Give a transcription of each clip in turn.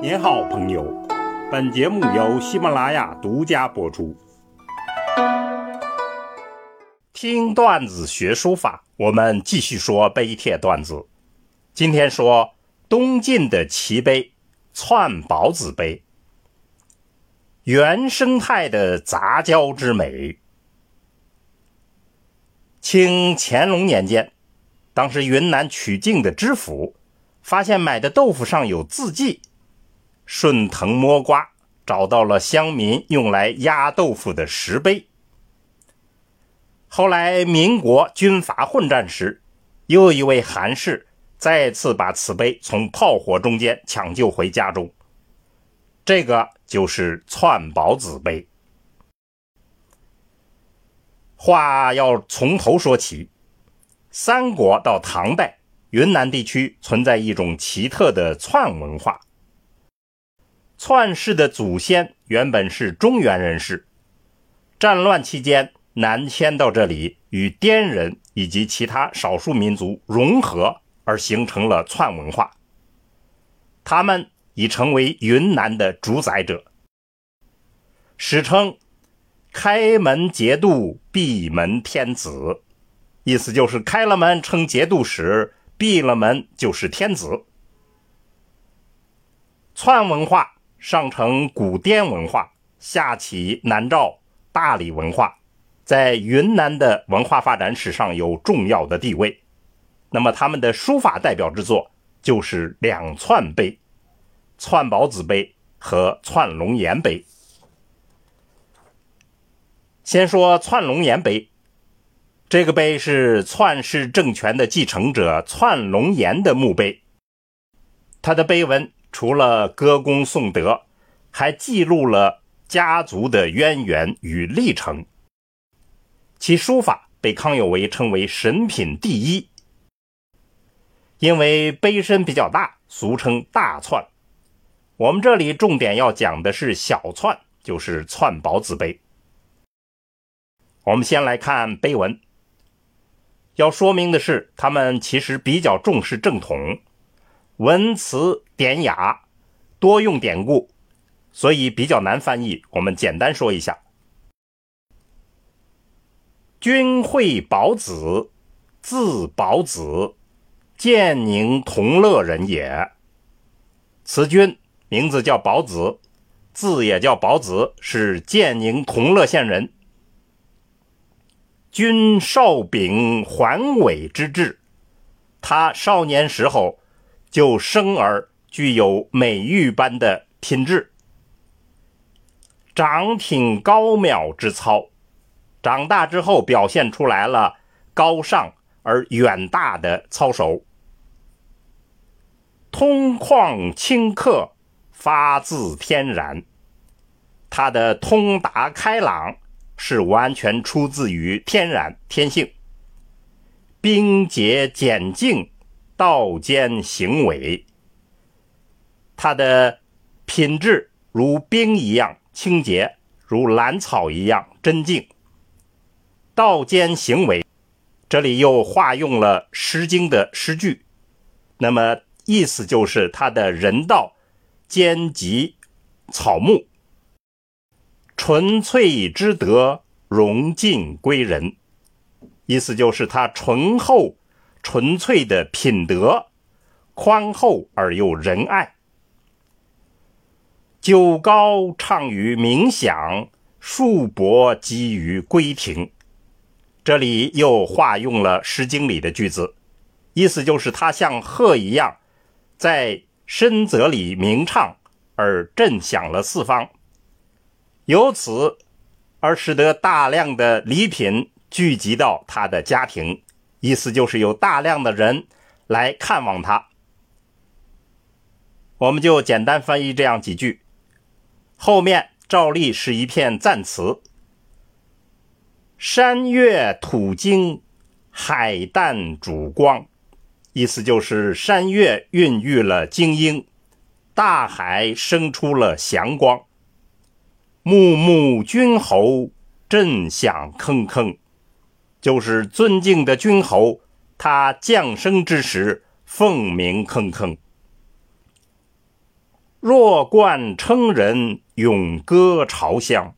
您好，朋友。本节目由喜马拉雅独家播出。听段子学书法，我们继续说碑帖段子。今天说东晋的奇碑——篡宝子碑，原生态的杂交之美。清乾隆年间，当时云南曲靖的知府发现买的豆腐上有字迹。顺藤摸瓜，找到了乡民用来压豆腐的石碑。后来民国军阀混战时，又一位韩氏再次把此碑从炮火中间抢救回家中。这个就是篡宝子碑。话要从头说起，三国到唐代，云南地区存在一种奇特的串文化。篡氏的祖先原本是中原人士，战乱期间南迁到这里，与滇人以及其他少数民族融合，而形成了篡文化。他们已成为云南的主宰者。史称“开门节度，闭门天子”，意思就是开了门称节度使，闭了门就是天子。篡文化。上承古滇文化，下启南诏大理文化，在云南的文化发展史上有重要的地位。那么他们的书法代表之作就是两串碑：串宝子碑和串龙岩碑。先说串龙岩碑，这个碑是篡氏政权的继承者串龙岩的墓碑，它的碑文。除了歌功颂德，还记录了家族的渊源与历程。其书法被康有为称为“神品第一”，因为碑身比较大，俗称大串。我们这里重点要讲的是小串，就是串宝子碑。我们先来看碑文。要说明的是，他们其实比较重视正统。文辞典雅，多用典故，所以比较难翻译。我们简单说一下：君惠宝子，字宝子，建宁同乐人也。此君名字叫宝子，字也叫宝子，是建宁同乐县人。君少秉桓伟之志，他少年时候。就生而具有美玉般的品质，长挺高妙之操，长大之后表现出来了高尚而远大的操守。通旷清客，发自天然，他的通达开朗是完全出自于天然天性，冰洁简净。道间行为，它的品质如冰一样清洁，如兰草一样真净。道间行为，这里又化用了《诗经》的诗句，那么意思就是他的人道兼及草木，纯粹之德融尽归人，意思就是他醇厚。纯粹的品德，宽厚而又仁爱。酒高畅于冥想，树薄积于归庭。这里又化用了《诗经》里的句子，意思就是他像鹤一样，在深泽里鸣唱，而震响了四方。由此而使得大量的礼品聚集到他的家庭。意思就是有大量的人来看望他，我们就简单翻译这样几句。后面照例是一片赞词：山岳土精，海淡主光。意思就是山岳孕育了精英，大海生出了祥光。穆穆君侯，震响铿铿。就是尊敬的君侯，他降生之时，凤鸣铿铿。弱冠称人，咏歌朝香。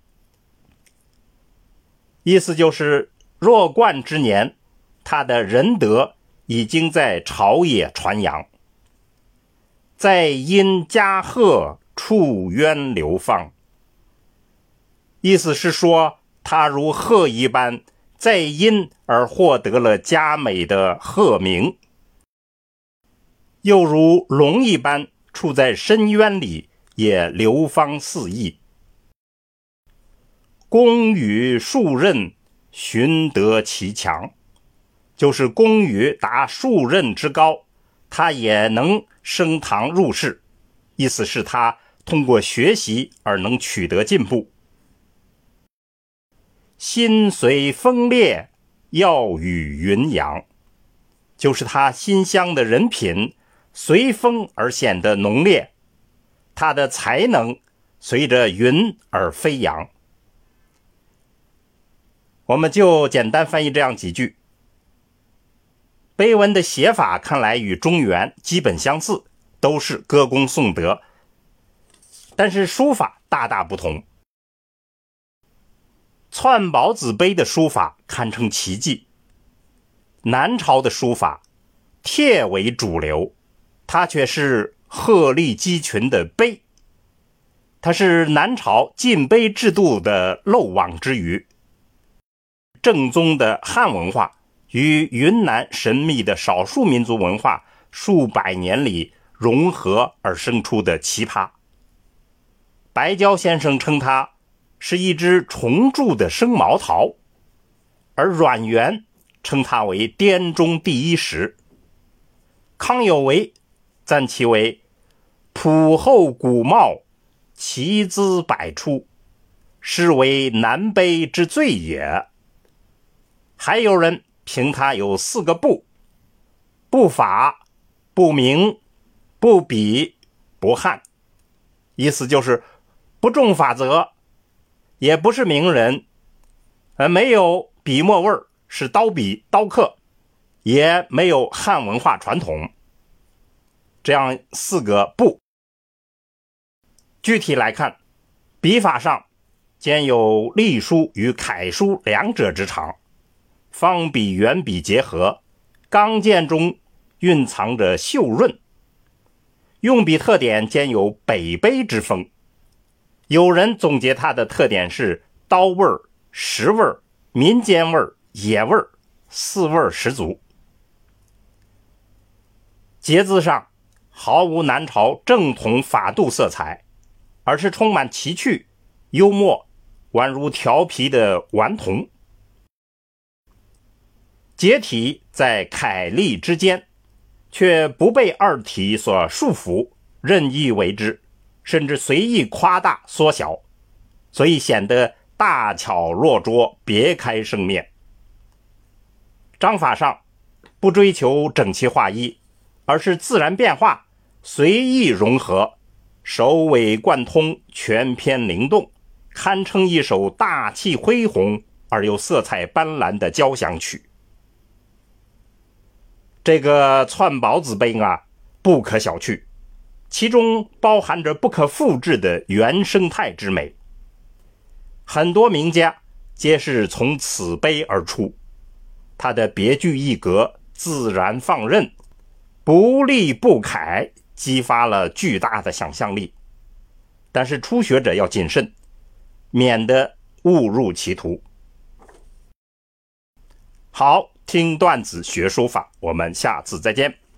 意思就是，弱冠之年，他的仁德已经在朝野传扬。在因加贺，处渊流芳。意思是说，他如鹤一般，在因而获得了佳美的鹤鸣；又如龙一般，处在深渊里，也流芳四溢。功与数仞，寻得其强，就是功于达数仞之高，他也能升堂入室。意思是，他通过学习而能取得进步。心随风烈，要与云扬，就是他馨香的人品随风而显得浓烈，他的才能随着云而飞扬。我们就简单翻译这样几句。碑文的写法看来与中原基本相似，都是歌功颂德，但是书法大大不同。篡宝子碑的书法堪称奇迹。南朝的书法，帖为主流，它却是鹤立鸡群的碑，它是南朝晋碑制度的漏网之鱼。正宗的汉文化与云南神秘的少数民族文化数百年里融合而生出的奇葩。白蕉先生称它是一只重铸的生毛桃，而阮元称它为滇中第一石。康有为赞其为朴厚古茂，奇姿百出，是为南碑之最也。还有人评他有四个不：不法、不明、不比、不汉。意思就是不重法则，也不是名人，呃，没有笔墨味儿，是刀笔刀刻，也没有汉文化传统。这样四个不。具体来看，笔法上兼有隶书与楷书两者之长。方笔圆笔结合，刚健中蕴藏着秀润。用笔特点兼有北碑之风。有人总结它的特点是刀味儿、石味儿、民间味儿、野味儿，四味儿十足。节字上毫无南朝正统法度色彩，而是充满奇趣、幽默，宛如调皮的顽童。结体在楷隶之间，却不被二体所束缚，任意为之，甚至随意夸大缩小，所以显得大巧若拙，别开生面。章法上不追求整齐划一，而是自然变化，随意融合，首尾贯通，全篇灵动，堪称一首大气恢宏而又色彩斑斓的交响曲。这个串宝子碑啊，不可小觑，其中包含着不可复制的原生态之美。很多名家皆是从此碑而出，它的别具一格、自然放任、不立不楷，激发了巨大的想象力。但是初学者要谨慎，免得误入歧途。好。听段子学书法，我们下次再见。